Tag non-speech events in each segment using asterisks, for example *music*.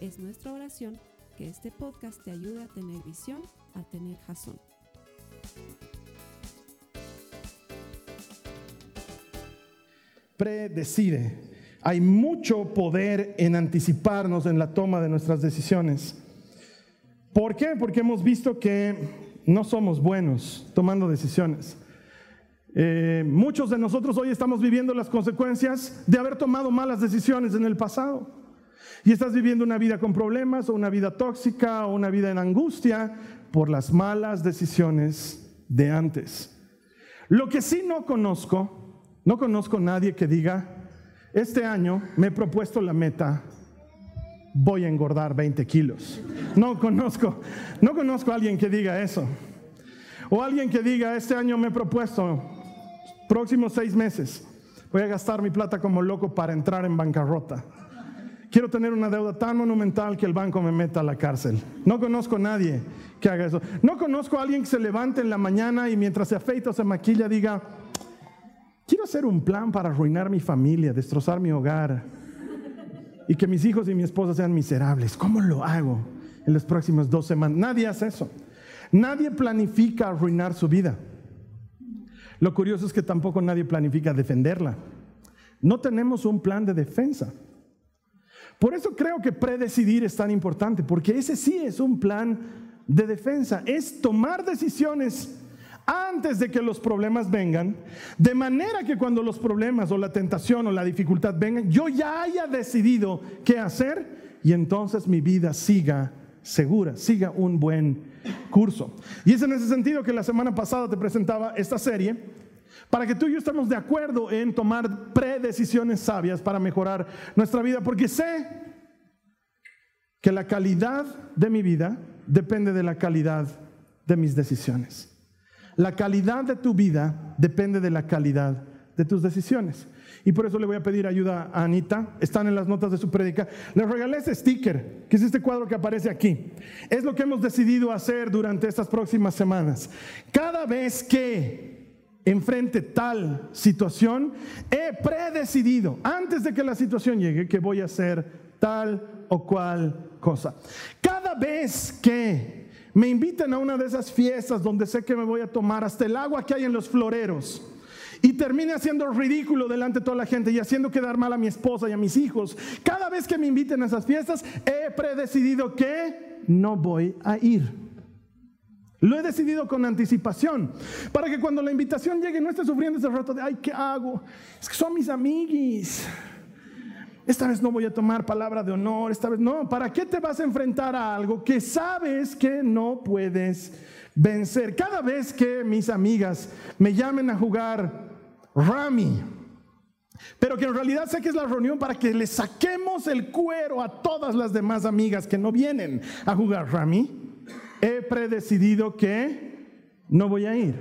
Es nuestra oración que este podcast te ayude a tener visión, a tener jazón. Predecide. Hay mucho poder en anticiparnos en la toma de nuestras decisiones. ¿Por qué? Porque hemos visto que no somos buenos tomando decisiones. Eh, muchos de nosotros hoy estamos viviendo las consecuencias de haber tomado malas decisiones en el pasado. Y estás viviendo una vida con problemas o una vida tóxica o una vida en angustia por las malas decisiones de antes. Lo que sí no conozco, no conozco nadie que diga, este año me he propuesto la meta, voy a engordar 20 kilos. No conozco, no conozco a alguien que diga eso. O alguien que diga, este año me he propuesto, próximos seis meses, voy a gastar mi plata como loco para entrar en bancarrota. Quiero tener una deuda tan monumental que el banco me meta a la cárcel. No conozco a nadie que haga eso. No conozco a alguien que se levante en la mañana y mientras se afeita o se maquilla diga, quiero hacer un plan para arruinar mi familia, destrozar mi hogar y que mis hijos y mi esposa sean miserables. ¿Cómo lo hago en las próximas dos semanas? Nadie hace eso. Nadie planifica arruinar su vida. Lo curioso es que tampoco nadie planifica defenderla. No tenemos un plan de defensa. Por eso creo que predecidir es tan importante, porque ese sí es un plan de defensa, es tomar decisiones antes de que los problemas vengan, de manera que cuando los problemas o la tentación o la dificultad vengan, yo ya haya decidido qué hacer y entonces mi vida siga segura, siga un buen curso. Y es en ese sentido que la semana pasada te presentaba esta serie para que tú y yo estemos de acuerdo en tomar predecisiones sabias para mejorar nuestra vida, porque sé que la calidad de mi vida depende de la calidad de mis decisiones. La calidad de tu vida depende de la calidad de tus decisiones. Y por eso le voy a pedir ayuda a Anita. Están en las notas de su prédica. Le regalé ese sticker, que es este cuadro que aparece aquí. Es lo que hemos decidido hacer durante estas próximas semanas. Cada vez que enfrente tal situación, he predecidido antes de que la situación llegue que voy a hacer tal o cual cosa. Cada vez que me invitan a una de esas fiestas donde sé que me voy a tomar hasta el agua que hay en los floreros, y termine haciendo ridículo delante de toda la gente y haciendo quedar mal a mi esposa y a mis hijos. Cada vez que me inviten a esas fiestas, he predecidido que no voy a ir. Lo he decidido con anticipación, para que cuando la invitación llegue no esté sufriendo ese rato de, ay, ¿qué hago? Son mis amiguis. Esta vez no voy a tomar palabra de honor, esta vez no. ¿Para qué te vas a enfrentar a algo que sabes que no puedes vencer? Cada vez que mis amigas me llamen a jugar Rami, pero que en realidad sé que es la reunión para que le saquemos el cuero a todas las demás amigas que no vienen a jugar Rami he predecidido que no voy a ir.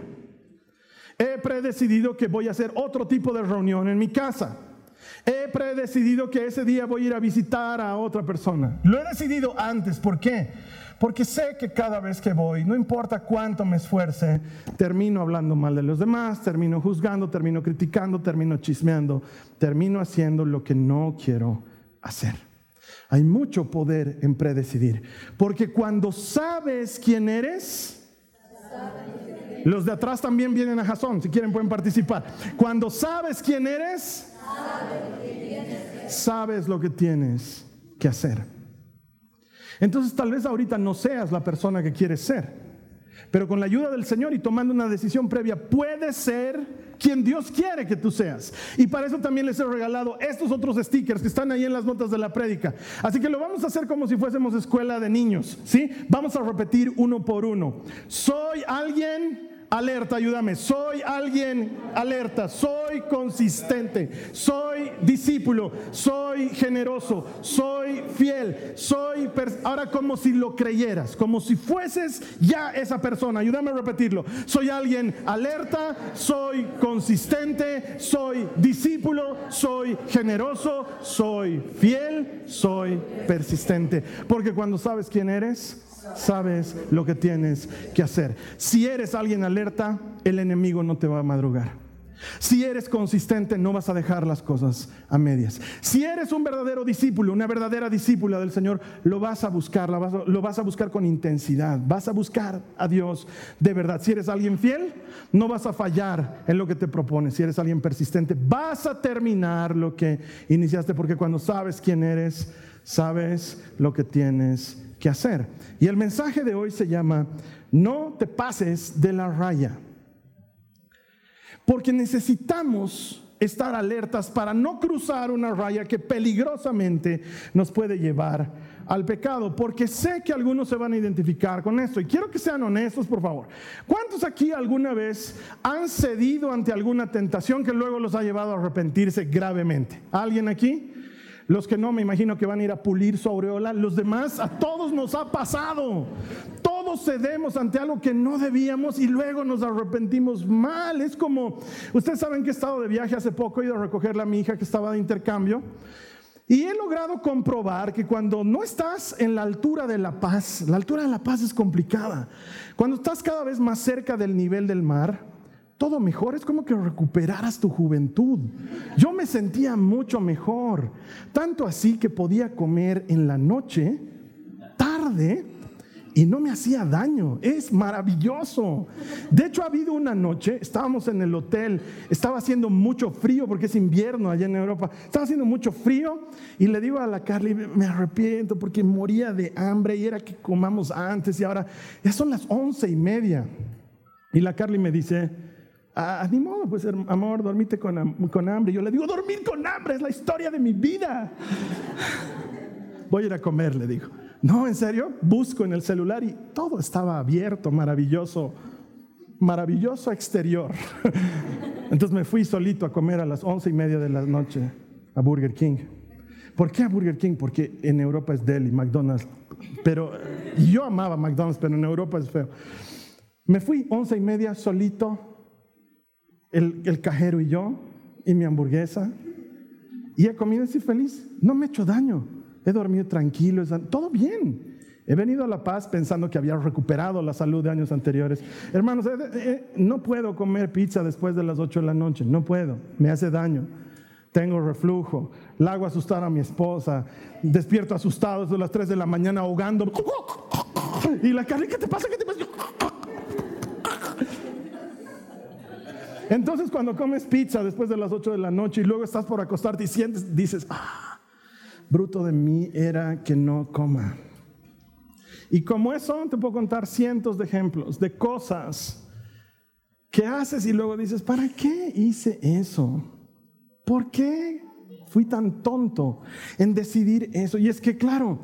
He predecidido que voy a hacer otro tipo de reunión en mi casa. He predecidido que ese día voy a ir a visitar a otra persona. Lo he decidido antes. ¿Por qué? Porque sé que cada vez que voy, no importa cuánto me esfuerce, termino hablando mal de los demás, termino juzgando, termino criticando, termino chismeando, termino haciendo lo que no quiero hacer. Hay mucho poder en predecidir. Porque cuando sabes quién eres, los de atrás también vienen a Jasón, si quieren pueden participar. Cuando sabes quién eres, sabes lo que tienes que hacer. Entonces tal vez ahorita no seas la persona que quieres ser. Pero con la ayuda del Señor y tomando una decisión previa, puedes ser quien Dios quiere que tú seas. Y para eso también les he regalado estos otros stickers que están ahí en las notas de la prédica. Así que lo vamos a hacer como si fuésemos escuela de niños, ¿sí? Vamos a repetir uno por uno. Soy alguien alerta, ayúdame. Soy alguien alerta, soy consistente, soy discípulo, soy generoso, soy fiel, soy... Ahora como si lo creyeras, como si fueses ya esa persona. Ayúdame a repetirlo. Soy alguien alerta, soy consistente, soy discípulo, soy generoso, soy fiel, soy persistente. Porque cuando sabes quién eres, sabes lo que tienes que hacer. Si eres alguien alerta, el enemigo no te va a madrugar. Si eres consistente, no vas a dejar las cosas a medias. Si eres un verdadero discípulo, una verdadera discípula del Señor, lo vas a buscar, lo vas a buscar con intensidad. Vas a buscar a Dios de verdad. Si eres alguien fiel, no vas a fallar en lo que te propones. Si eres alguien persistente, vas a terminar lo que iniciaste, porque cuando sabes quién eres, sabes lo que tienes hacer. Y el mensaje de hoy se llama, no te pases de la raya. Porque necesitamos estar alertas para no cruzar una raya que peligrosamente nos puede llevar al pecado, porque sé que algunos se van a identificar con esto y quiero que sean honestos, por favor. ¿Cuántos aquí alguna vez han cedido ante alguna tentación que luego los ha llevado a arrepentirse gravemente? ¿Alguien aquí? Los que no, me imagino que van a ir a pulir su aureola. Los demás, a todos nos ha pasado. Todos cedemos ante algo que no debíamos y luego nos arrepentimos mal. Es como, ustedes saben que he estado de viaje hace poco, he ido a recogerle a mi hija que estaba de intercambio. Y he logrado comprobar que cuando no estás en la altura de la paz, la altura de la paz es complicada. Cuando estás cada vez más cerca del nivel del mar, todo mejor, es como que recuperaras tu juventud. Yo me sentía mucho mejor, tanto así que podía comer en la noche, tarde, y no me hacía daño. Es maravilloso. De hecho, ha habido una noche, estábamos en el hotel, estaba haciendo mucho frío porque es invierno allá en Europa. Estaba haciendo mucho frío y le digo a la Carly, me arrepiento porque moría de hambre y era que comamos antes y ahora ya son las once y media. Y la Carly me dice, Ah, ni modo, pues amor, dormite con, con hambre. Yo le digo, dormir con hambre es la historia de mi vida. Voy a ir a comer, le digo. No, en serio, busco en el celular y todo estaba abierto, maravilloso, maravilloso exterior. *laughs* Entonces me fui solito a comer a las once y media de la noche a Burger King. ¿Por qué a Burger King? Porque en Europa es deli, McDonald's. Pero yo amaba McDonald's, pero en Europa es feo. Me fui once y media solito el, cajero y yo, y mi hamburguesa. Y he comido así feliz. No me he hecho daño. He dormido tranquilo. Todo bien. He venido a La Paz pensando que había recuperado la salud de años anteriores. Hermanos, no puedo comer pizza después de las 8 de la noche. No puedo. Me hace daño. Tengo reflujo. La hago asustar a mi esposa. Despierto asustado desde las 3 de la mañana ahogando. Y la carne, ¿qué te pasa? ¿Qué te pasa? Entonces cuando comes pizza después de las 8 de la noche y luego estás por acostarte y sientes, dices, ah, bruto de mí era que no coma. Y como eso, te puedo contar cientos de ejemplos de cosas que haces y luego dices, ¿para qué hice eso? ¿Por qué fui tan tonto en decidir eso? Y es que, claro,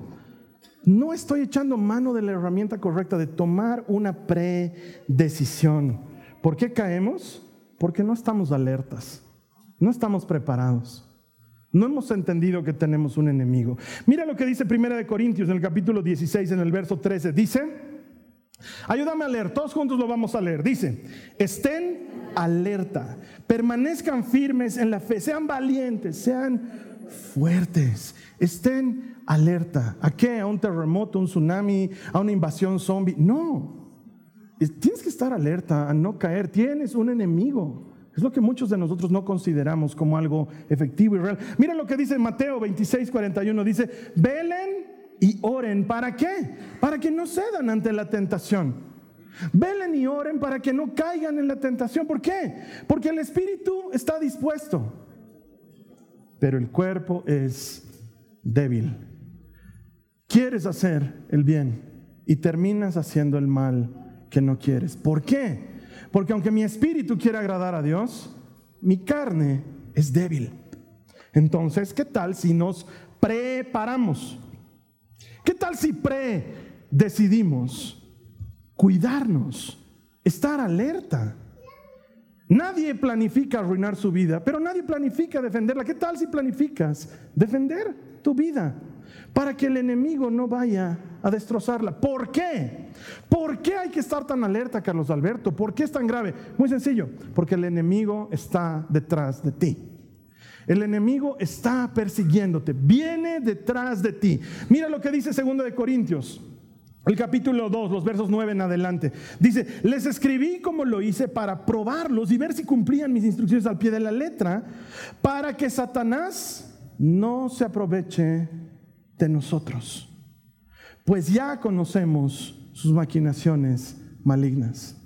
no estoy echando mano de la herramienta correcta de tomar una predecisión. ¿Por qué caemos? Porque no estamos alertas, no estamos preparados. No hemos entendido que tenemos un enemigo. Mira lo que dice Primera de Corintios en el capítulo 16, en el verso 13. Dice, ayúdame a leer, todos juntos lo vamos a leer. Dice, estén alerta, permanezcan firmes en la fe, sean valientes, sean fuertes, estén alerta. ¿A qué? ¿A un terremoto, un tsunami, a una invasión zombie? No, Tienes que estar alerta a no caer. Tienes un enemigo. Es lo que muchos de nosotros no consideramos como algo efectivo y real. Mira lo que dice Mateo 26, 41. Dice, velen y oren. ¿Para qué? Para que no cedan ante la tentación. Velen y oren para que no caigan en la tentación. ¿Por qué? Porque el espíritu está dispuesto, pero el cuerpo es débil. Quieres hacer el bien y terminas haciendo el mal que no quieres. ¿Por qué? Porque aunque mi espíritu quiere agradar a Dios, mi carne es débil. Entonces, ¿qué tal si nos preparamos? ¿Qué tal si pre decidimos cuidarnos estar alerta. Nadie planifica arruinar su vida, pero nadie planifica defenderla. ¿Qué tal si planificas defender tu vida para que el enemigo no vaya a destrozarla? ¿Por qué? ¿Por qué hay que estar tan alerta, Carlos Alberto? ¿Por qué es tan grave? Muy sencillo, porque el enemigo está detrás de ti. El enemigo está persiguiéndote, viene detrás de ti. Mira lo que dice 2 de Corintios el capítulo 2, los versos 9 en adelante. Dice, les escribí como lo hice para probarlos y ver si cumplían mis instrucciones al pie de la letra, para que Satanás no se aproveche de nosotros. Pues ya conocemos sus maquinaciones malignas.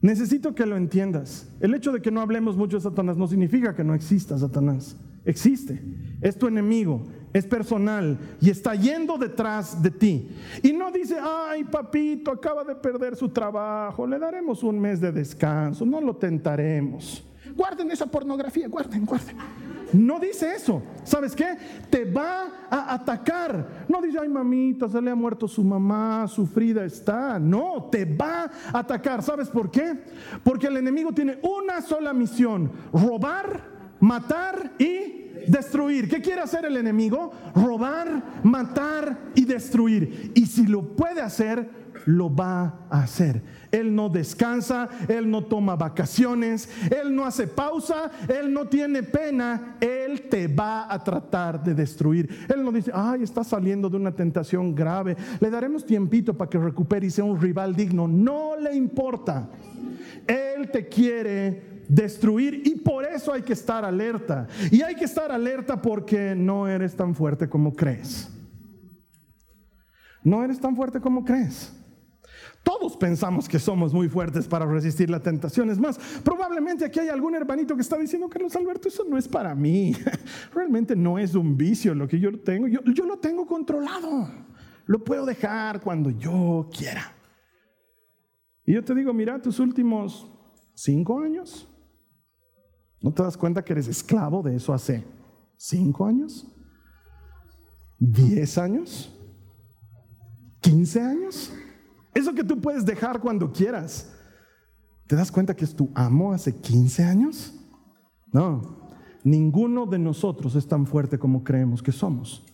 Necesito que lo entiendas. El hecho de que no hablemos mucho de Satanás no significa que no exista Satanás. Existe. Es tu enemigo es personal y está yendo detrás de ti. Y no dice, ay papito, acaba de perder su trabajo, le daremos un mes de descanso, no lo tentaremos. Guarden esa pornografía, guarden, guarden. No dice eso. ¿Sabes qué? Te va a atacar. No dice, ay mamita, se le ha muerto su mamá, sufrida está. No, te va a atacar. ¿Sabes por qué? Porque el enemigo tiene una sola misión, robar, matar y destruir. ¿Qué quiere hacer el enemigo? Robar, matar y destruir. Y si lo puede hacer, lo va a hacer. Él no descansa, Él no toma vacaciones, Él no hace pausa, Él no tiene pena, Él te va a tratar de destruir. Él no dice, ay, está saliendo de una tentación grave, le daremos tiempito para que recupere y sea un rival digno. No le importa. Él te quiere destruir y por eso hay que estar alerta. Y hay que estar alerta porque no eres tan fuerte como crees. No eres tan fuerte como crees. Todos pensamos que somos muy fuertes para resistir la tentación. Es más, probablemente aquí hay algún hermanito que está diciendo, Carlos Alberto, eso no es para mí. *laughs* Realmente no es un vicio lo que yo tengo. Yo, yo lo tengo controlado. Lo puedo dejar cuando yo quiera. Y yo te digo, mira, tus últimos cinco años, ¿No te das cuenta que eres esclavo de eso hace cinco años? ¿Diez años? ¿Quince años? Eso que tú puedes dejar cuando quieras. ¿Te das cuenta que es tu amo hace 15 años? No, ninguno de nosotros es tan fuerte como creemos que somos.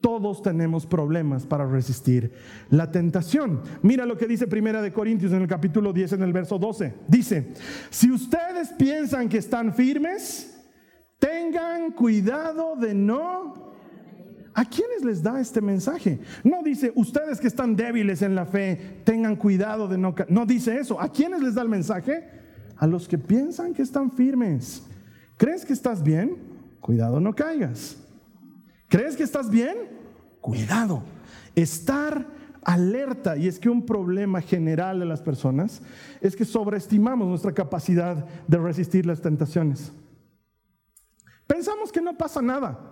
Todos tenemos problemas para resistir la tentación. Mira lo que dice Primera de Corintios en el capítulo 10 en el verso 12. Dice, si ustedes piensan que están firmes, tengan cuidado de no ¿A quiénes les da este mensaje? No dice, ustedes que están débiles en la fe, tengan cuidado de no... No dice eso. ¿A quiénes les da el mensaje? A los que piensan que están firmes. ¿Crees que estás bien? Cuidado no caigas. ¿Crees que estás bien? Cuidado. Estar alerta. Y es que un problema general de las personas es que sobreestimamos nuestra capacidad de resistir las tentaciones. Pensamos que no pasa nada.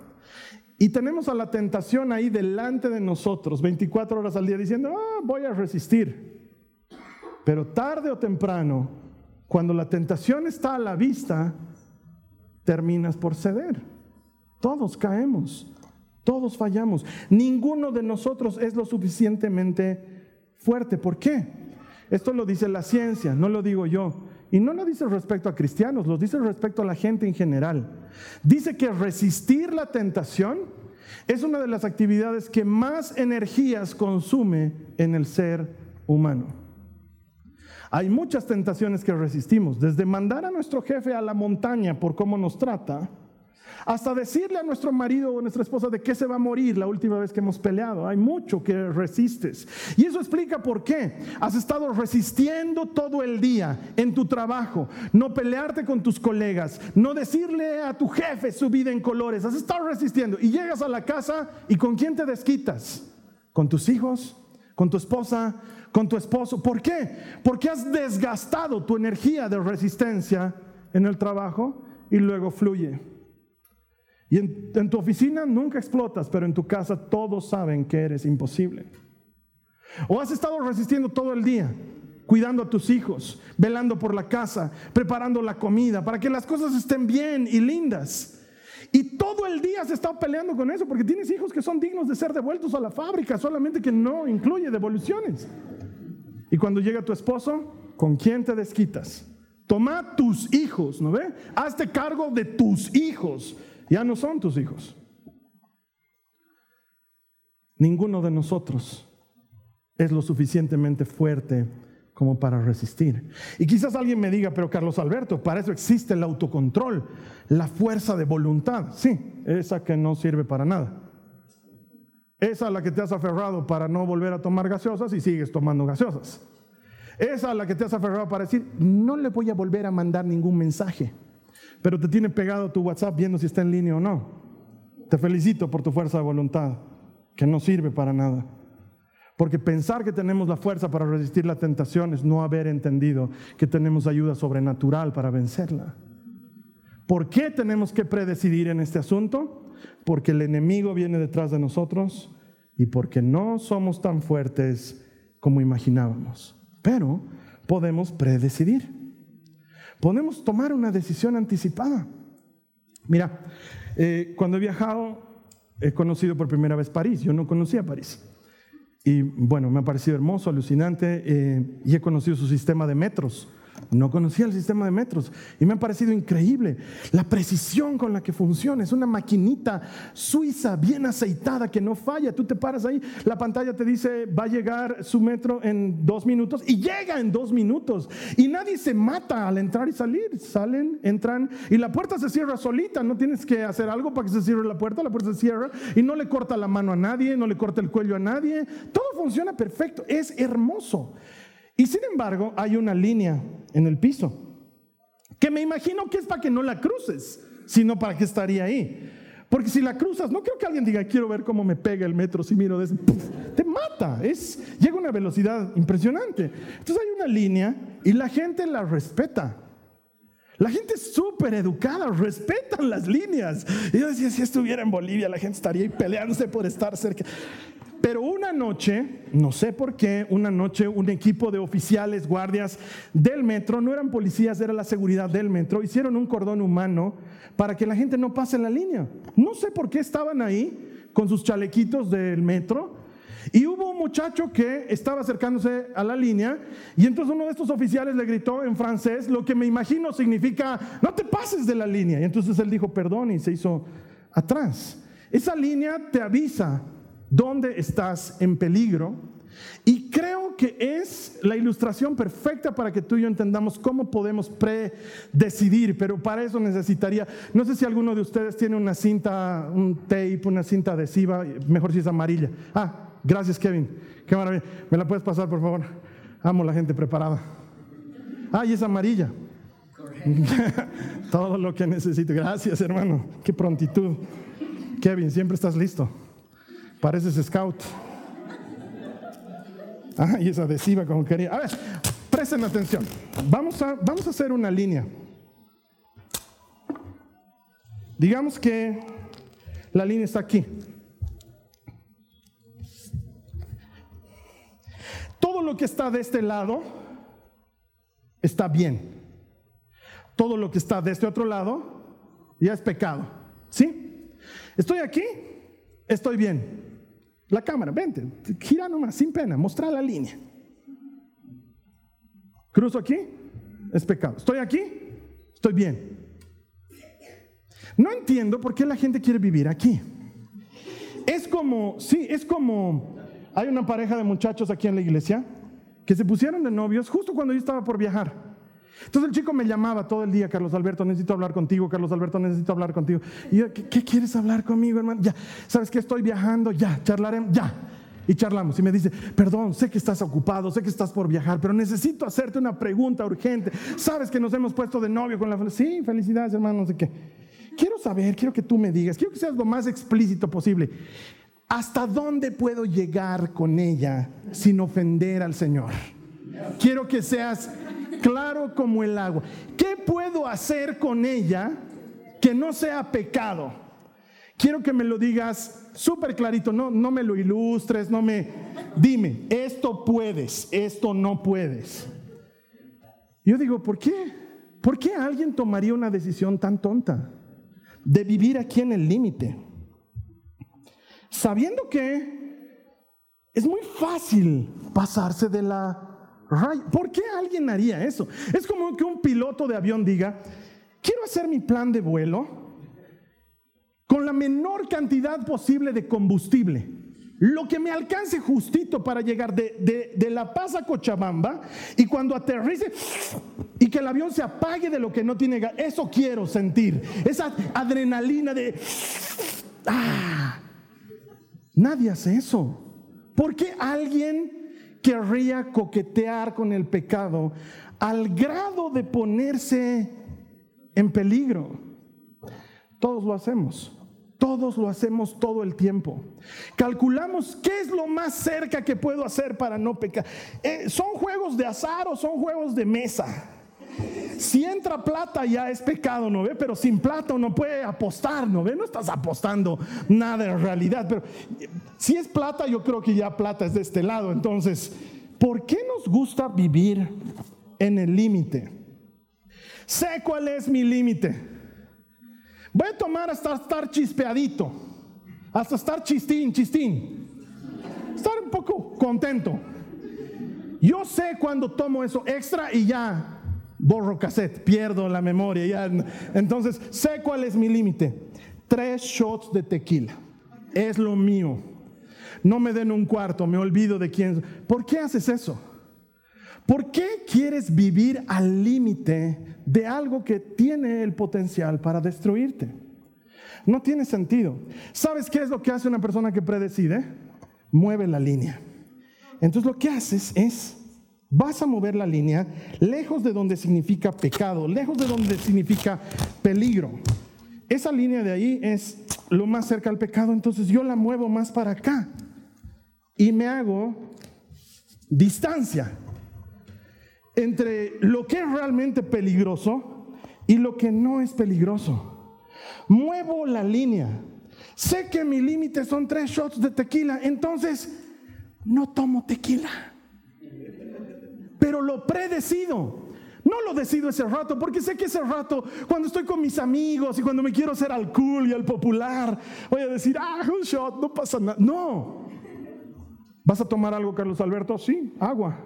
Y tenemos a la tentación ahí delante de nosotros 24 horas al día diciendo, ah, voy a resistir. Pero tarde o temprano, cuando la tentación está a la vista, terminas por ceder. Todos caemos. Todos fallamos. Ninguno de nosotros es lo suficientemente fuerte. ¿Por qué? Esto lo dice la ciencia, no lo digo yo. Y no lo dice respecto a cristianos, lo dice respecto a la gente en general. Dice que resistir la tentación es una de las actividades que más energías consume en el ser humano. Hay muchas tentaciones que resistimos, desde mandar a nuestro jefe a la montaña por cómo nos trata, hasta decirle a nuestro marido o a nuestra esposa de qué se va a morir la última vez que hemos peleado. Hay mucho que resistes. Y eso explica por qué has estado resistiendo todo el día en tu trabajo. No pelearte con tus colegas. No decirle a tu jefe su vida en colores. Has estado resistiendo. Y llegas a la casa y ¿con quién te desquitas? ¿Con tus hijos? ¿Con tu esposa? ¿Con tu esposo? ¿Por qué? Porque has desgastado tu energía de resistencia en el trabajo y luego fluye. Y en, tu oficina nunca explotas, pero en tu casa todos saben que eres imposible. O has estado resistiendo todo el día, cuidando a tus hijos, velando por la casa, preparando la comida, para que las cosas estén bien y lindas. Y todo el día has estado peleando con eso, porque tienes hijos que son dignos de ser devueltos a la fábrica, solamente que no incluye devoluciones. Y cuando llega tu esposo, ¿con quién te desquitas? Toma tus hijos, ¿no ve? Hazte cargo de tus hijos. Ya no son tus hijos. Ninguno de nosotros es lo suficientemente fuerte como para resistir. Y quizás alguien me diga, pero Carlos Alberto, para eso existe el autocontrol, la fuerza de voluntad. Sí, esa que no sirve para nada. Esa a la que te has aferrado para no volver a tomar gaseosas y sigues tomando gaseosas. Esa a la que te has aferrado para decir, no le voy a volver a mandar ningún mensaje, pero te tiene pegado tu WhatsApp viendo si está en línea o no. Te felicito por tu fuerza de voluntad, que no sirve para nada. Porque pensar que tenemos la fuerza para resistir la tentación es no haber entendido que tenemos ayuda sobrenatural para vencerla. ¿Por qué tenemos que predecidir en este asunto? Porque el enemigo viene detrás de nosotros y porque no somos tan fuertes como imaginábamos. Pero podemos predecidir. Podemos tomar una decisión anticipada. Mira, eh, cuando he viajado, he conocido por primera vez París. Yo no conocía París. Y bueno, me ha parecido hermoso, alucinante, eh, y he conocido su sistema de metros. No conocía el sistema de metros y me ha parecido increíble la precisión con la que funciona. Es una maquinita suiza bien aceitada que no falla. Tú te paras ahí, la pantalla te dice va a llegar su metro en dos minutos y llega en dos minutos. Y nadie se mata al entrar y salir. Salen, entran y la puerta se cierra solita. No tienes que hacer algo para que se cierre la puerta. La puerta se cierra y no le corta la mano a nadie, no le corta el cuello a nadie. Todo funciona perfecto. Es hermoso. Y sin embargo, hay una línea en el piso que me imagino que es para que no la cruces, sino para que estaría ahí. Porque si la cruzas, no creo que alguien diga, quiero ver cómo me pega el metro si miro desde... Te mata, es, llega a una velocidad impresionante. Entonces hay una línea y la gente la respeta. La gente es súper educada, respetan las líneas. Y yo decía, si estuviera en Bolivia, la gente estaría peleándose por estar cerca. Pero una noche, no sé por qué, una noche un equipo de oficiales, guardias del metro, no eran policías, era la seguridad del metro, hicieron un cordón humano para que la gente no pase la línea. No sé por qué estaban ahí con sus chalequitos del metro. Y hubo un muchacho que estaba acercándose a la línea y entonces uno de estos oficiales le gritó en francés, lo que me imagino significa, no te pases de la línea. Y entonces él dijo, perdón, y se hizo atrás. Esa línea te avisa dónde estás en peligro. Y creo que es la ilustración perfecta para que tú y yo entendamos cómo podemos predecidir, pero para eso necesitaría, no sé si alguno de ustedes tiene una cinta, un tape, una cinta adhesiva, mejor si es amarilla. Ah, gracias Kevin, qué maravilla. ¿Me la puedes pasar, por favor? Amo la gente preparada. Ah, y es amarilla. *laughs* Todo lo que necesito. Gracias, hermano. Qué prontitud. Kevin, siempre estás listo. Pareces scout. Ah, y es adhesiva como quería. A ver, presten atención. Vamos a, vamos a hacer una línea. Digamos que la línea está aquí. Todo lo que está de este lado está bien. Todo lo que está de este otro lado ya es pecado. ¿Sí? Estoy aquí, estoy bien. La cámara, vente, gira nomás, sin pena, mostrar la línea. Cruzo aquí, es pecado. Estoy aquí, estoy bien. No entiendo por qué la gente quiere vivir aquí. Es como, sí, es como, hay una pareja de muchachos aquí en la iglesia que se pusieron de novios justo cuando yo estaba por viajar. Entonces el chico me llamaba todo el día, Carlos Alberto, necesito hablar contigo, Carlos Alberto, necesito hablar contigo. Y yo, ¿qué, quieres hablar conmigo, hermano? Ya, ¿sabes que estoy viajando? Ya, charlaremos, ya. Y charlamos. Y me dice, perdón, sé que estás ocupado, sé que estás por viajar, pero necesito hacerte una pregunta urgente. ¿Sabes que nos hemos puesto de novio con la... Sí, felicidades, hermano, no sé qué. Quiero saber, quiero que tú me digas, quiero que seas lo más explícito posible. ¿Hasta dónde puedo llegar con ella sin ofender al Señor? Quiero que seas claro como el agua. ¿Qué puedo hacer con ella que no sea pecado? Quiero que me lo digas súper clarito, no, no me lo ilustres, no me... Dime, esto puedes, esto no puedes. Yo digo, ¿por qué? ¿Por qué alguien tomaría una decisión tan tonta de vivir aquí en el límite? Sabiendo que es muy fácil pasarse de la ¿Por qué alguien haría eso? Es como que un piloto de avión diga, quiero hacer mi plan de vuelo con la menor cantidad posible de combustible. Lo que me alcance justito para llegar de, La Paz a Cochabamba y cuando aterrice y que el avión se apague de lo que no tiene gas. Eso quiero sentir. Esa adrenalina de... Ah, nadie hace eso. ¿Por qué alguien querría coquetear con el pecado al grado de ponerse en peligro. Todos lo hacemos. Todos lo hacemos todo el tiempo. Calculamos qué es lo más cerca que puedo hacer para no pecar. Eh, ¿Son juegos de azar o son juegos de mesa? Si entra plata ya es pecado, ¿no ve? Pero sin plata uno puede apostar, ¿no ve? No estás apostando nada en realidad, pero si es plata, yo creo que ya plata es de este lado. Entonces, ¿por qué nos gusta vivir en el límite? Sé cuál es mi límite. Voy a tomar hasta estar chispeadito, hasta estar chistín, chistín. Estar un poco contento. Yo sé cuando tomo eso extra y ya borro cassette, pierdo la memoria. Ya. Entonces, sé cuál es mi límite. Tres shots de tequila. Es lo mío. No me den un cuarto, me olvido de quién. ¿Por qué haces eso? ¿Por qué quieres vivir al límite de algo que tiene el potencial para destruirte? No tiene sentido. ¿Sabes qué es lo que hace una persona que predecide? Mueve la línea. Entonces lo que haces es Vas a mover la línea lejos de donde significa pecado, lejos de donde significa peligro. Esa línea de ahí es lo más cerca al pecado, entonces yo la muevo más para acá y me hago distancia entre lo que es realmente peligroso y lo que no es peligroso. Muevo la línea. Sé que mi límite son tres shots de tequila, entonces no tomo tequila pero lo predecido. No lo decido ese rato, porque sé que ese rato, cuando estoy con mis amigos y cuando me quiero hacer al cool y al popular, voy a decir, ah, un shot, no pasa nada. No. ¿Vas a tomar algo, Carlos Alberto? Sí, agua.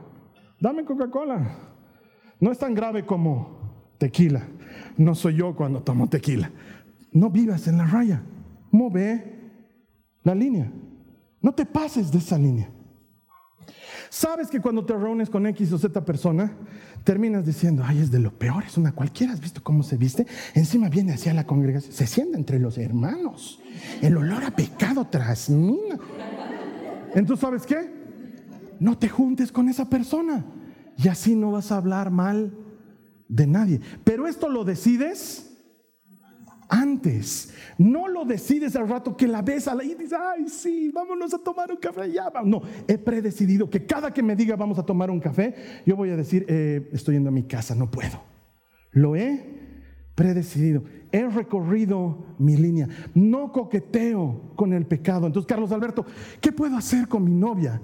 Dame Coca-Cola. No es tan grave como tequila. No soy yo cuando tomo tequila. No vivas en la raya. Move la línea. No te pases de esa línea. Sabes que cuando te reúnes con X o Z persona, terminas diciendo, ay, es de lo peor, es una cualquiera, ¿has visto cómo se viste? Encima viene hacia la congregación, se sienta entre los hermanos, el olor a pecado trasmina. Entonces, ¿sabes qué? No te juntes con esa persona y así no vas a hablar mal de nadie. Pero esto lo decides antes. No lo decides al rato que la ves a la y dices, ay, sí, vámonos a tomar un café. Ya, no, he predecidido que cada que me diga vamos a tomar un café, yo voy a decir, eh, estoy yendo a mi casa, no puedo. Lo he predecidido. He recorrido mi línea. No coqueteo con el pecado. Entonces, Carlos Alberto, ¿qué puedo hacer con mi novia?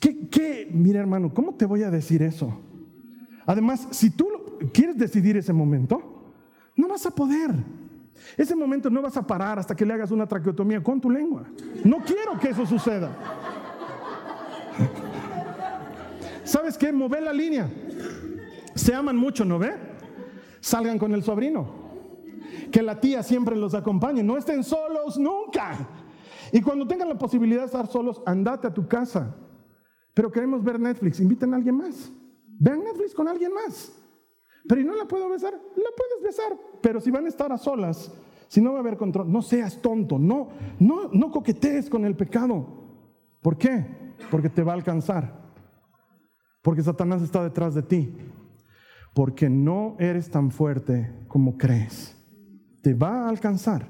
¿Qué, qué? Mira, hermano, ¿cómo te voy a decir eso? Además, si tú quieres decidir ese momento, no vas a poder. Ese momento no vas a parar hasta que le hagas una traqueotomía con tu lengua. No quiero que eso suceda. ¿Sabes qué? Mover la línea. Se aman mucho, ¿no ve? Salgan con el sobrino. Que la tía siempre los acompañe. No estén solos nunca. Y cuando tengan la posibilidad de estar solos, andate a tu casa. Pero queremos ver Netflix. Inviten a alguien más. Vean Netflix con alguien más. Pero ¿y no la puedo besar? La puedes besar, pero si van a estar a solas, si no va a haber control, no seas tonto, no, no, no coquetees con el pecado. ¿Por qué? Porque te va a alcanzar. Porque Satanás está detrás de ti. Porque no eres tan fuerte como crees. Te va a alcanzar.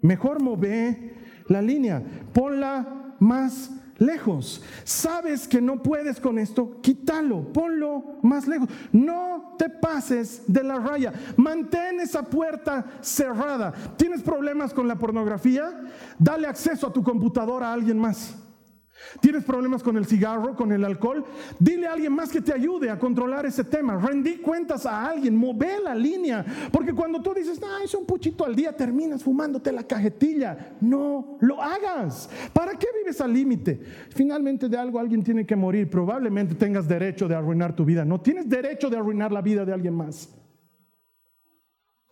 Mejor move la línea, ponla más lejos. Sabes que no puedes con esto, quítalo, ponlo más lejos. No te pases de la raya. Mantén esa puerta cerrada. ¿Tienes problemas con la pornografía? Dale acceso a tu computadora a alguien más. ¿Tienes problemas con el cigarro, con el alcohol? Dile a alguien más que te ayude a controlar ese tema. Rendí cuentas a alguien, move la línea. Porque cuando tú dices, ah, es un puchito al día, terminas fumándote la cajetilla. No lo hagas. ¿Para qué vives al límite? Finalmente de algo alguien tiene que morir. Probablemente tengas derecho de arruinar tu vida. No tienes derecho de arruinar la vida de alguien más.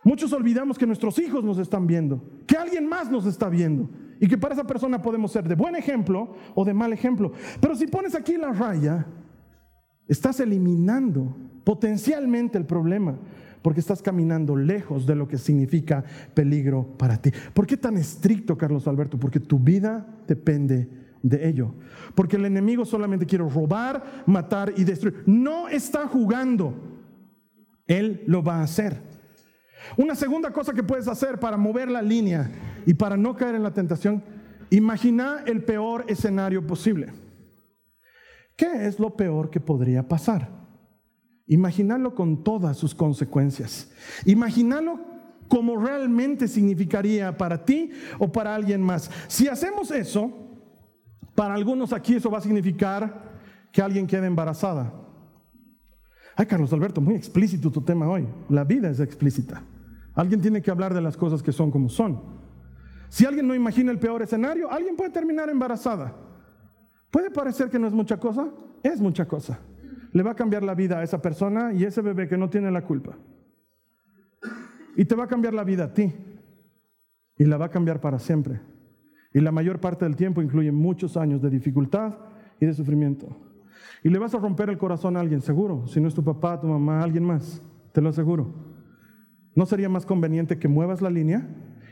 Muchos olvidamos que nuestros hijos nos están viendo, que alguien más nos está viendo y que para esa persona podemos ser de buen ejemplo o de mal ejemplo. Pero si pones aquí la raya, estás eliminando potencialmente el problema porque estás caminando lejos de lo que significa peligro para ti. ¿Por qué tan estricto, Carlos Alberto? Porque tu vida depende de ello. Porque el enemigo solamente quiere robar, matar y destruir. No está jugando. Él lo va a hacer. Una segunda cosa que puedes hacer para mover la línea y para no caer en la tentación, imagina el peor escenario posible. ¿Qué es lo peor que podría pasar? Imaginarlo con todas sus consecuencias. Imaginarlo como realmente significaría para ti o para alguien más. Si hacemos eso, para algunos aquí eso va a significar que alguien quede embarazada. Ay, Carlos Alberto, muy explícito tu tema hoy. La vida es explícita. Alguien tiene que hablar de las cosas que son como son. Si alguien no imagina el peor escenario, alguien puede terminar embarazada. Puede parecer que no es mucha cosa, es mucha cosa. Le va a cambiar la vida a esa persona y ese bebé que no tiene la culpa. Y te va a cambiar la vida a ti. Y la va a cambiar para siempre. Y la mayor parte del tiempo incluye muchos años de dificultad y de sufrimiento. Y le vas a romper el corazón a alguien, seguro. Si no es tu papá, tu mamá, alguien más. Te lo aseguro. ¿No sería más conveniente que muevas la línea?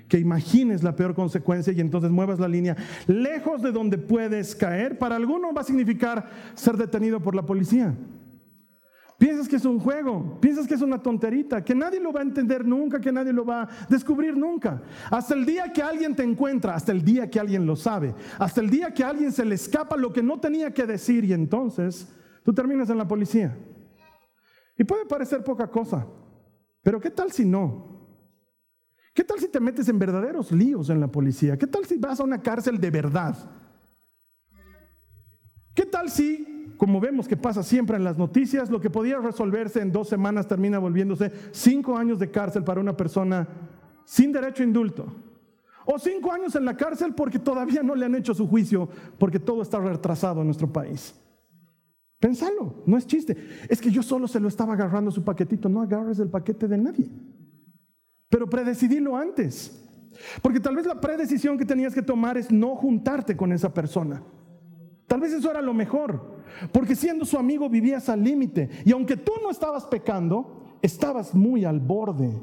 Que imagines la peor consecuencia y entonces muevas la línea lejos de donde puedes caer. Para alguno va a significar ser detenido por la policía. Piensas que es un juego, piensas que es una tonterita, que nadie lo va a entender nunca, que nadie lo va a descubrir nunca. Hasta el día que alguien te encuentra, hasta el día que alguien lo sabe, hasta el día que alguien se le escapa lo que no tenía que decir y entonces tú terminas en la policía. Y puede parecer poca cosa, pero ¿qué tal si no? ¿Qué tal si te metes en verdaderos líos en la policía? ¿Qué tal si vas a una cárcel de verdad? ¿Qué tal si, como vemos que pasa siempre en las noticias, lo que podía resolverse en dos semanas termina volviéndose cinco años de cárcel para una persona sin derecho a indulto? O cinco años en la cárcel porque todavía no le han hecho su juicio, porque todo está retrasado en nuestro país. Pensalo, no es chiste. Es que yo solo se lo estaba agarrando su paquetito. No agarres el paquete de nadie. Pero predecidilo antes. Porque tal vez la predecisión que tenías que tomar es no juntarte con esa persona. Tal vez eso era lo mejor. Porque siendo su amigo vivías al límite. Y aunque tú no estabas pecando, estabas muy al borde.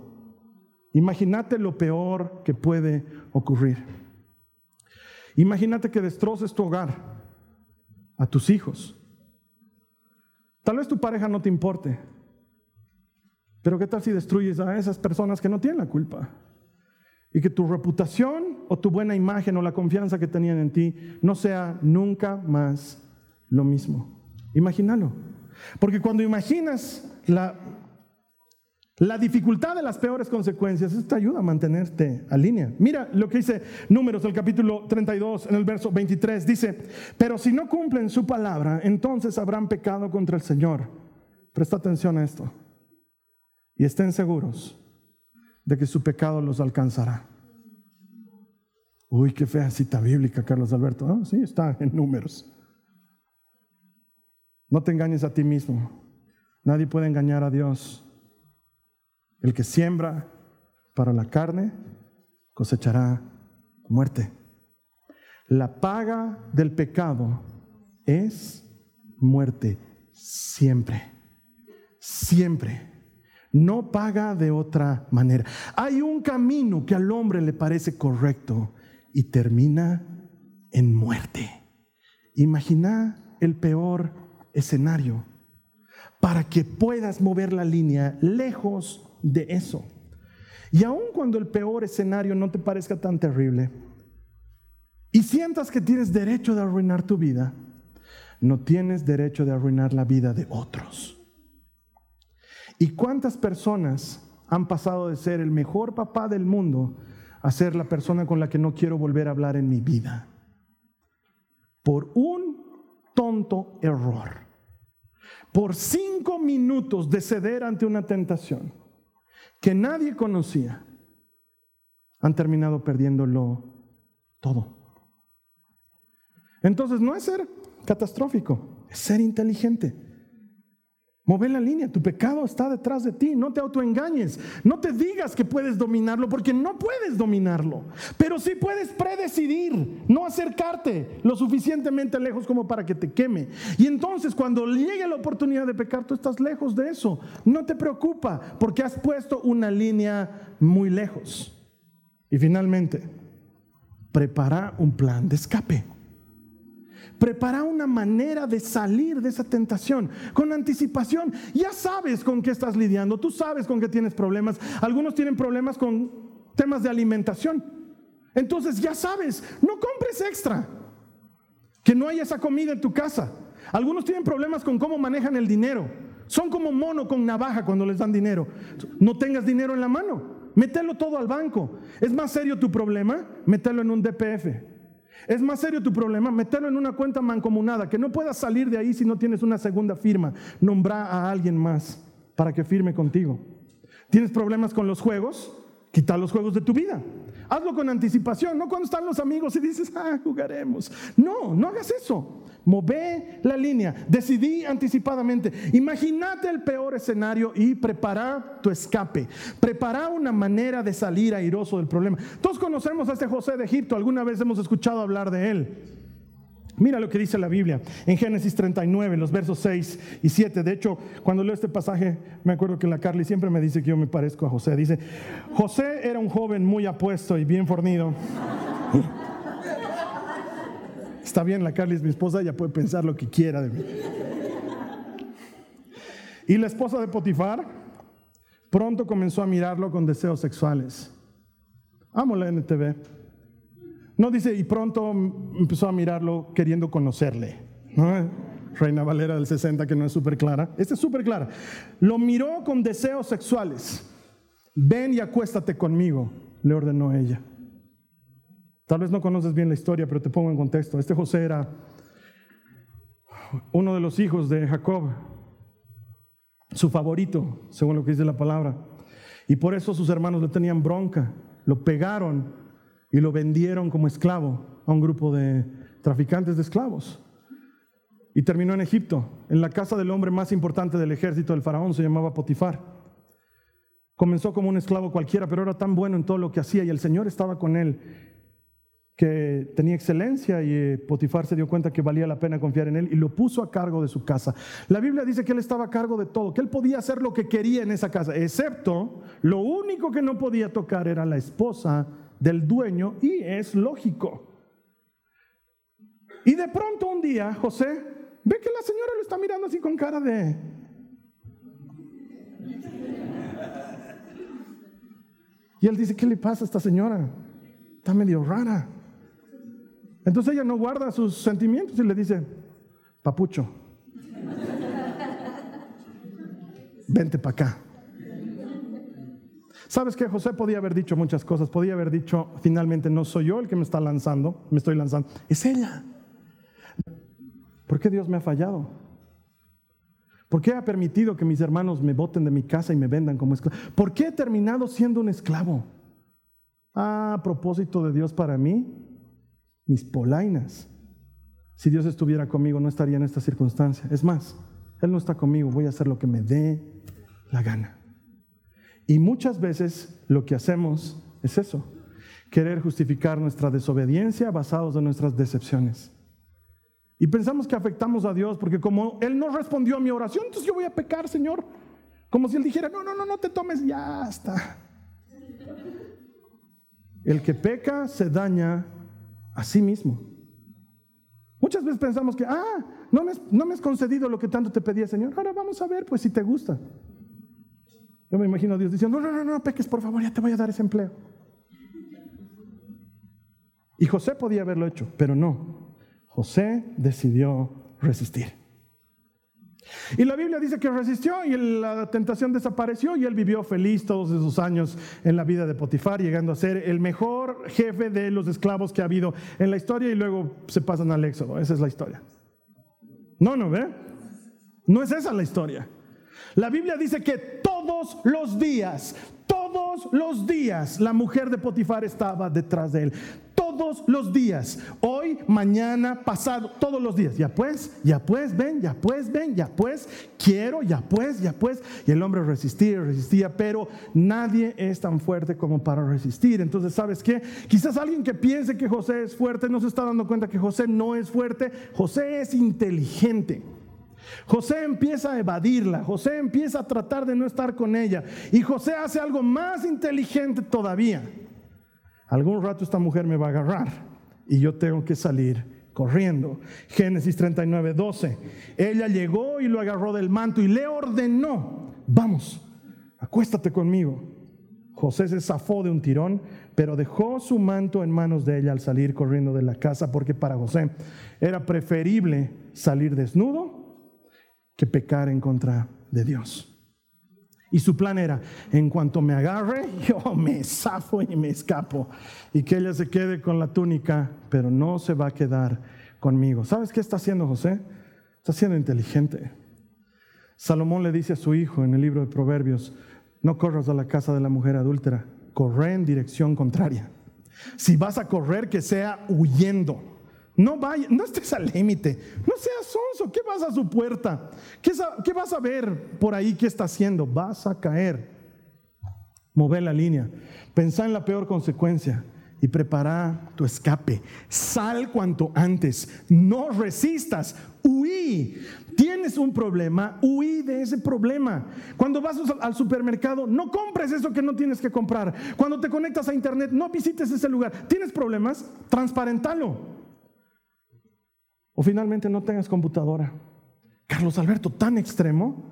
Imagínate lo peor que puede ocurrir. Imagínate que destroces tu hogar, a tus hijos, Tal vez tu pareja no te importe, pero ¿qué tal si destruyes a esas personas que no tienen la culpa? Y que tu reputación o tu buena imagen o la confianza que tenían en ti no sea nunca más lo mismo. Imagínalo. Porque cuando imaginas la la dificultad de las peores consecuencias, esto te ayuda a mantenerte a línea. Mira lo que dice Números del capítulo 32 en el verso 23. Dice, pero si no cumplen su palabra, entonces habrán pecado contra el Señor. Presta atención a esto. Y estén seguros de que su pecado los alcanzará. Uy, qué fea cita bíblica, Carlos Alberto. Sí, está en números. No te engañes a ti mismo. Nadie puede engañar a Dios. El que siembra para la carne cosechará muerte. La paga del pecado es muerte, siempre, siempre. No paga de otra manera. Hay un camino que al hombre le parece correcto y termina en muerte. Imagina el peor escenario para que puedas mover la línea lejos de eso. Y aun cuando el peor escenario no te parezca tan terrible y sientas que tienes derecho de arruinar tu vida, no tienes derecho de arruinar la vida de otros. ¿Y cuántas personas han pasado de ser el mejor papá del mundo a ser la persona con la que no quiero volver a hablar en mi vida? Por un tonto error. Por cinco minutos de ceder ante una tentación que nadie conocía, han terminado perdiéndolo todo. Entonces no es ser catastrófico, es ser inteligente. Mover la línea, tu pecado está detrás de ti, no te autoengañes, no te digas que puedes dominarlo porque no puedes dominarlo, pero sí puedes predecidir, no acercarte lo suficientemente lejos como para que te queme. Y entonces cuando llegue la oportunidad de pecar, tú estás lejos de eso, no te preocupa porque has puesto una línea muy lejos. Y finalmente, prepara un plan de escape. Prepara una manera de salir de esa tentación con anticipación. Ya sabes con qué estás lidiando, tú sabes con qué tienes problemas. Algunos tienen problemas con temas de alimentación. Entonces ya sabes, no compres extra. Que no haya esa comida en tu casa. Algunos tienen problemas con cómo manejan el dinero. Son como mono con navaja cuando les dan dinero. No tengas dinero en la mano. Mételo todo al banco. ¿Es más serio tu problema? Mételo en un DPF. Es más serio tu problema, meterlo en una cuenta mancomunada, que no puedas salir de ahí si no tienes una segunda firma. Nombra a alguien más para que firme contigo. ¿Tienes problemas con los juegos? Quita los juegos de tu vida. Hazlo con anticipación, no cuando están los amigos y dices, ah, jugaremos. No, no hagas eso. Move la línea. Decidí anticipadamente. Imagínate el peor escenario y prepara tu escape. Prepara una manera de salir airoso del problema. Todos conocemos a este José de Egipto. Alguna vez hemos escuchado hablar de él. Mira lo que dice la Biblia en Génesis 39, los versos 6 y 7. De hecho, cuando leo este pasaje, me acuerdo que la Carly siempre me dice que yo me parezco a José. Dice, José era un joven muy apuesto y bien fornido. *laughs* Está bien, la Carly es mi esposa, ella puede pensar lo que quiera de mí. Y la esposa de Potifar pronto comenzó a mirarlo con deseos sexuales. Amo la NTV. No dice, y pronto empezó a mirarlo queriendo conocerle. Reina Valera del 60, que no es súper clara. Esta es súper clara. Lo miró con deseos sexuales. Ven y acuéstate conmigo, le ordenó ella. Tal vez no conoces bien la historia, pero te pongo en contexto. Este José era uno de los hijos de Jacob, su favorito, según lo que dice la palabra. Y por eso sus hermanos le tenían bronca, lo pegaron y lo vendieron como esclavo a un grupo de traficantes de esclavos. Y terminó en Egipto, en la casa del hombre más importante del ejército del faraón, se llamaba Potifar. Comenzó como un esclavo cualquiera, pero era tan bueno en todo lo que hacía y el Señor estaba con él, que tenía excelencia y eh, Potifar se dio cuenta que valía la pena confiar en él y lo puso a cargo de su casa. La Biblia dice que él estaba a cargo de todo, que él podía hacer lo que quería en esa casa, excepto lo único que no podía tocar era la esposa del dueño y es lógico. Y de pronto un día José ve que la señora lo está mirando así con cara de... Y él dice, ¿qué le pasa a esta señora? Está medio rara. Entonces ella no guarda sus sentimientos y le dice, papucho, vente para acá. ¿Sabes que José podía haber dicho muchas cosas? Podía haber dicho, finalmente no soy yo el que me está lanzando, me estoy lanzando, es ella. ¿Por qué Dios me ha fallado? ¿Por qué ha permitido que mis hermanos me boten de mi casa y me vendan como esclavo? ¿Por qué he terminado siendo un esclavo? Ah, a propósito de Dios para mí, mis polainas. Si Dios estuviera conmigo, no estaría en esta circunstancia. Es más, Él no está conmigo, voy a hacer lo que me dé la gana. Y muchas veces lo que hacemos es eso, querer justificar nuestra desobediencia basados en nuestras decepciones. Y pensamos que afectamos a Dios porque como Él no respondió a mi oración, entonces yo voy a pecar, Señor. Como si Él dijera, no, no, no, no te tomes, ya está. El que peca se daña a sí mismo. Muchas veces pensamos que, ah, no me, no me has concedido lo que tanto te pedía, Señor. Ahora vamos a ver, pues si te gusta. Yo me imagino a Dios diciendo, no, no, no, no peques, por favor, ya te voy a dar ese empleo. Y José podía haberlo hecho, pero no. José decidió resistir. Y la Biblia dice que resistió y la tentación desapareció y él vivió feliz todos esos años en la vida de Potifar, llegando a ser el mejor jefe de los esclavos que ha habido en la historia y luego se pasan al éxodo. Esa es la historia. No, no, ¿ve? No es esa la historia. La Biblia dice que todos los días, todos los días la mujer de Potifar estaba detrás de él. Todos los días. Hoy, mañana, pasado, todos los días. Ya pues, ya pues, ven, ya pues, ven, ya pues, quiero, ya pues, ya pues. Y el hombre resistía, resistía, pero nadie es tan fuerte como para resistir. Entonces, ¿sabes qué? Quizás alguien que piense que José es fuerte no se está dando cuenta que José no es fuerte. José es inteligente. José empieza a evadirla, José empieza a tratar de no estar con ella y José hace algo más inteligente todavía. Algún rato esta mujer me va a agarrar y yo tengo que salir corriendo. Génesis 39, 12. Ella llegó y lo agarró del manto y le ordenó, vamos, acuéstate conmigo. José se zafó de un tirón, pero dejó su manto en manos de ella al salir corriendo de la casa, porque para José era preferible salir desnudo que pecar en contra de Dios. Y su plan era, en cuanto me agarre, *laughs* yo me zafo y me escapo. Y que ella se quede con la túnica, pero no se va a quedar conmigo. ¿Sabes qué está haciendo José? Está siendo inteligente. Salomón le dice a su hijo en el libro de Proverbios, no corras a la casa de la mujer adúltera, corre en dirección contraria. Si vas a correr, que sea huyendo. No vaya, no estés al límite. No seas sonso. ¿Qué vas a su puerta? ¿Qué, ¿Qué, vas a ver por ahí? ¿Qué está haciendo? Vas a caer. Mover la línea. Pensá en la peor consecuencia y prepara tu escape. Sal cuanto antes. No resistas. Huí. Tienes un problema, huí de ese problema. Cuando vas al supermercado, no compres eso que no tienes que comprar. Cuando te conectas a internet, no visites ese lugar. ¿Tienes problemas? Transparentalo. O finalmente no tengas computadora. Carlos Alberto, tan extremo,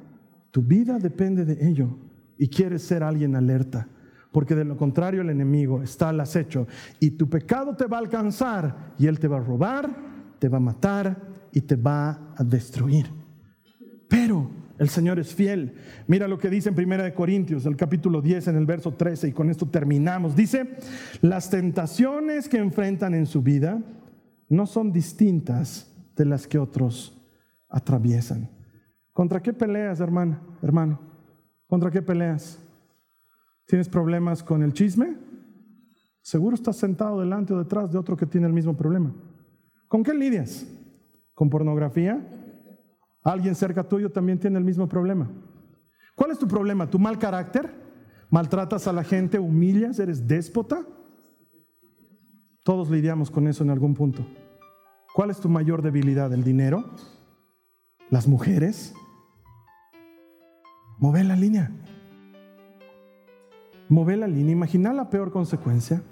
tu vida depende de ello y quieres ser alguien alerta, porque de lo contrario el enemigo está al acecho y tu pecado te va a alcanzar y él te va a robar, te va a matar y te va a destruir. Pero el Señor es fiel. Mira lo que dice en 1 Corintios, el capítulo 10, en el verso 13, y con esto terminamos. Dice, las tentaciones que enfrentan en su vida no son distintas de las que otros atraviesan. ¿Contra qué peleas, hermana, hermano? ¿Contra qué peleas? ¿Tienes problemas con el chisme? Seguro estás sentado delante o detrás de otro que tiene el mismo problema. ¿Con qué lidias? ¿Con pornografía? ¿Alguien cerca tuyo también tiene el mismo problema? ¿Cuál es tu problema? ¿Tu mal carácter? ¿Maltratas a la gente? ¿Humillas? ¿Eres déspota? Todos lidiamos con eso en algún punto. ¿Cuál es tu mayor debilidad? ¿El dinero? ¿Las mujeres? Move la línea. Move la línea. Imagina la peor consecuencia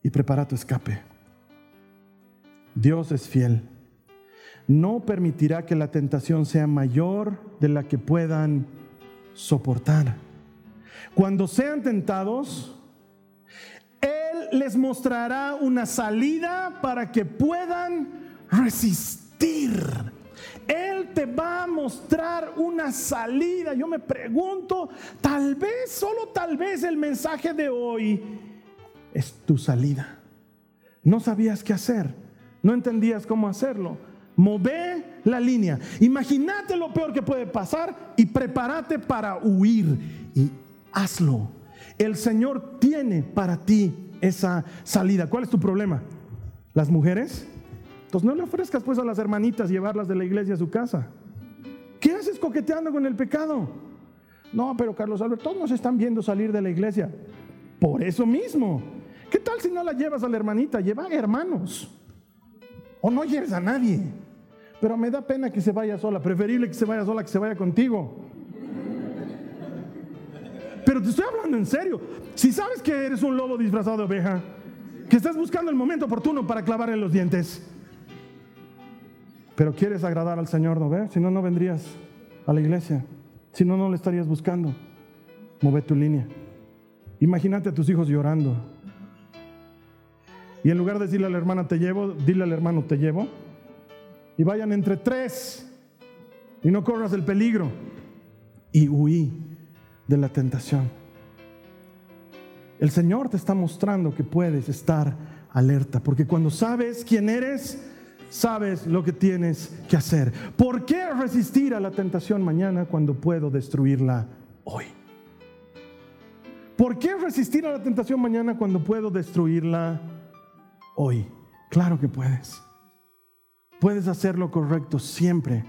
y prepara tu escape. Dios es fiel. No permitirá que la tentación sea mayor de la que puedan soportar. Cuando sean tentados, les mostrará una salida para que puedan resistir. Él te va a mostrar una salida. Yo me pregunto, tal vez, solo tal vez el mensaje de hoy es tu salida. No sabías qué hacer, no entendías cómo hacerlo. Move la línea. Imagínate lo peor que puede pasar y prepárate para huir y hazlo. El Señor tiene para ti esa salida. ¿Cuál es tu problema? ¿Las mujeres? Entonces no le ofrezcas pues a las hermanitas llevarlas de la iglesia a su casa. ¿Qué haces coqueteando con el pecado? No, pero Carlos Alberto, todos nos están viendo salir de la iglesia. Por eso mismo. ¿Qué tal si no la llevas a la hermanita? Lleva hermanos. O no lleves a nadie. Pero me da pena que se vaya sola. Preferible que se vaya sola que se vaya contigo. Pero te estoy hablando en serio. Si sabes que eres un lobo disfrazado de oveja, que estás buscando el momento oportuno para clavar en los dientes, pero quieres agradar al Señor, ¿no ves? Si no, no vendrías a la iglesia. Si no, no le estarías buscando. Move tu línea. Imagínate a tus hijos llorando. Y en lugar de decirle a la hermana te llevo, dile al hermano te llevo. Y vayan entre tres. Y no corras el peligro. Y huí de la tentación. El Señor te está mostrando que puedes estar alerta, porque cuando sabes quién eres, sabes lo que tienes que hacer. ¿Por qué resistir a la tentación mañana cuando puedo destruirla hoy? ¿Por qué resistir a la tentación mañana cuando puedo destruirla hoy? Claro que puedes. Puedes hacer lo correcto siempre,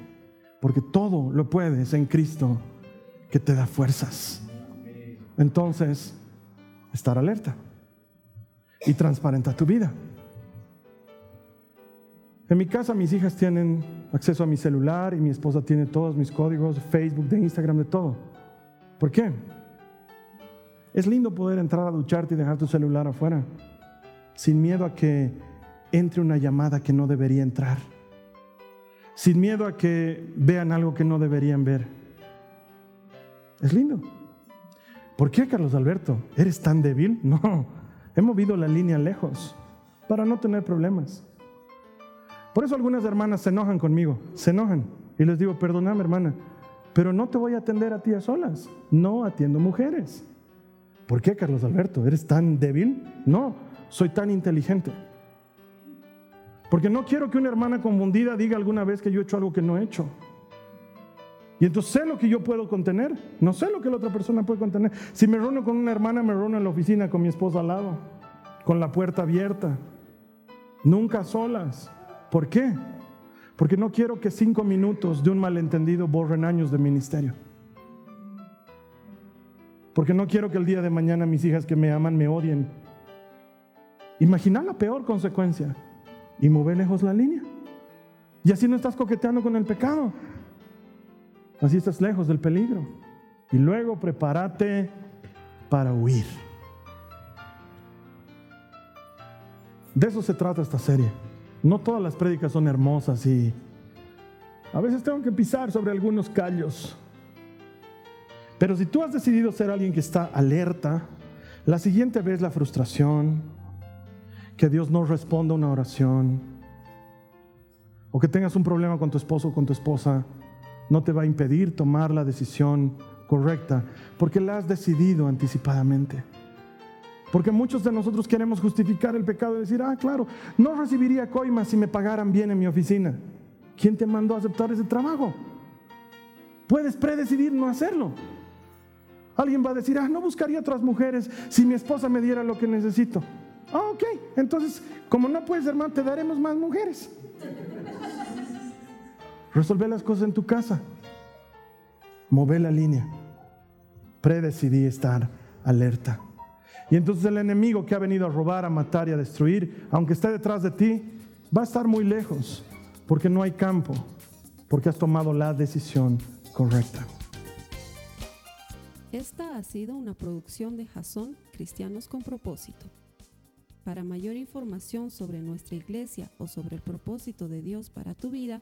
porque todo lo puedes en Cristo que te da fuerzas. Entonces, estar alerta y transparenta tu vida. En mi casa mis hijas tienen acceso a mi celular y mi esposa tiene todos mis códigos, de Facebook, de Instagram, de todo. ¿Por qué? Es lindo poder entrar a ducharte y dejar tu celular afuera, sin miedo a que entre una llamada que no debería entrar, sin miedo a que vean algo que no deberían ver. Es lindo. ¿Por qué, Carlos Alberto? ¿Eres tan débil? *laughs* No, he movido la línea lejos para no tener problemas. Por eso algunas hermanas se enojan conmigo, se enojan. Y les digo, perdóname hermana, pero no te voy a atender a ti a solas, no atiendo mujeres. ¿Por qué, Carlos Alberto? ¿Eres tan débil? No, soy tan inteligente. Porque no quiero que una hermana confundida diga alguna vez que yo he hecho algo que no he hecho. Y entonces sé lo que yo puedo contener, no sé lo que la otra persona puede contener. Si me reúno con una hermana, me reúno en la oficina con mi esposa al lado, con la puerta abierta, nunca solas. ¿Por qué? Porque no quiero que cinco minutos de un malentendido borren años de ministerio. Porque no quiero que el día de mañana mis hijas que me aman me odien. Imagina la peor consecuencia y mover lejos la línea. Y así no estás coqueteando con el pecado. Así estás lejos del peligro. Y luego prepárate para huir. De eso se trata esta serie. No todas las prédicas son hermosas y a veces tengo que pisar sobre algunos callos. Pero si tú has decidido ser alguien que está alerta, la siguiente vez la frustración, que Dios no responda una oración, o que tengas un problema con tu esposo o con tu esposa, no te va a impedir tomar la decisión correcta, porque la has decidido anticipadamente. Porque muchos de nosotros queremos justificar el pecado y decir, ah, claro, no recibiría coimas si me pagaran bien en mi oficina. ¿Quién te mandó a aceptar ese trabajo? Puedes predecidir no hacerlo. Alguien va a decir, ah, no buscaría otras mujeres si mi esposa me diera lo que necesito. Ah, ok, entonces, como no puedes, hermano, te daremos más mujeres. Resolver las cosas en tu casa. Mover la línea. Predecidí estar alerta. Y entonces el enemigo que ha venido a robar, a matar y a destruir, aunque esté detrás de ti, va a estar muy lejos, porque no hay campo, porque has tomado la decisión correcta. Esta ha sido una producción de Jason Cristianos con propósito. Para mayor información sobre nuestra iglesia o sobre el propósito de Dios para tu vida,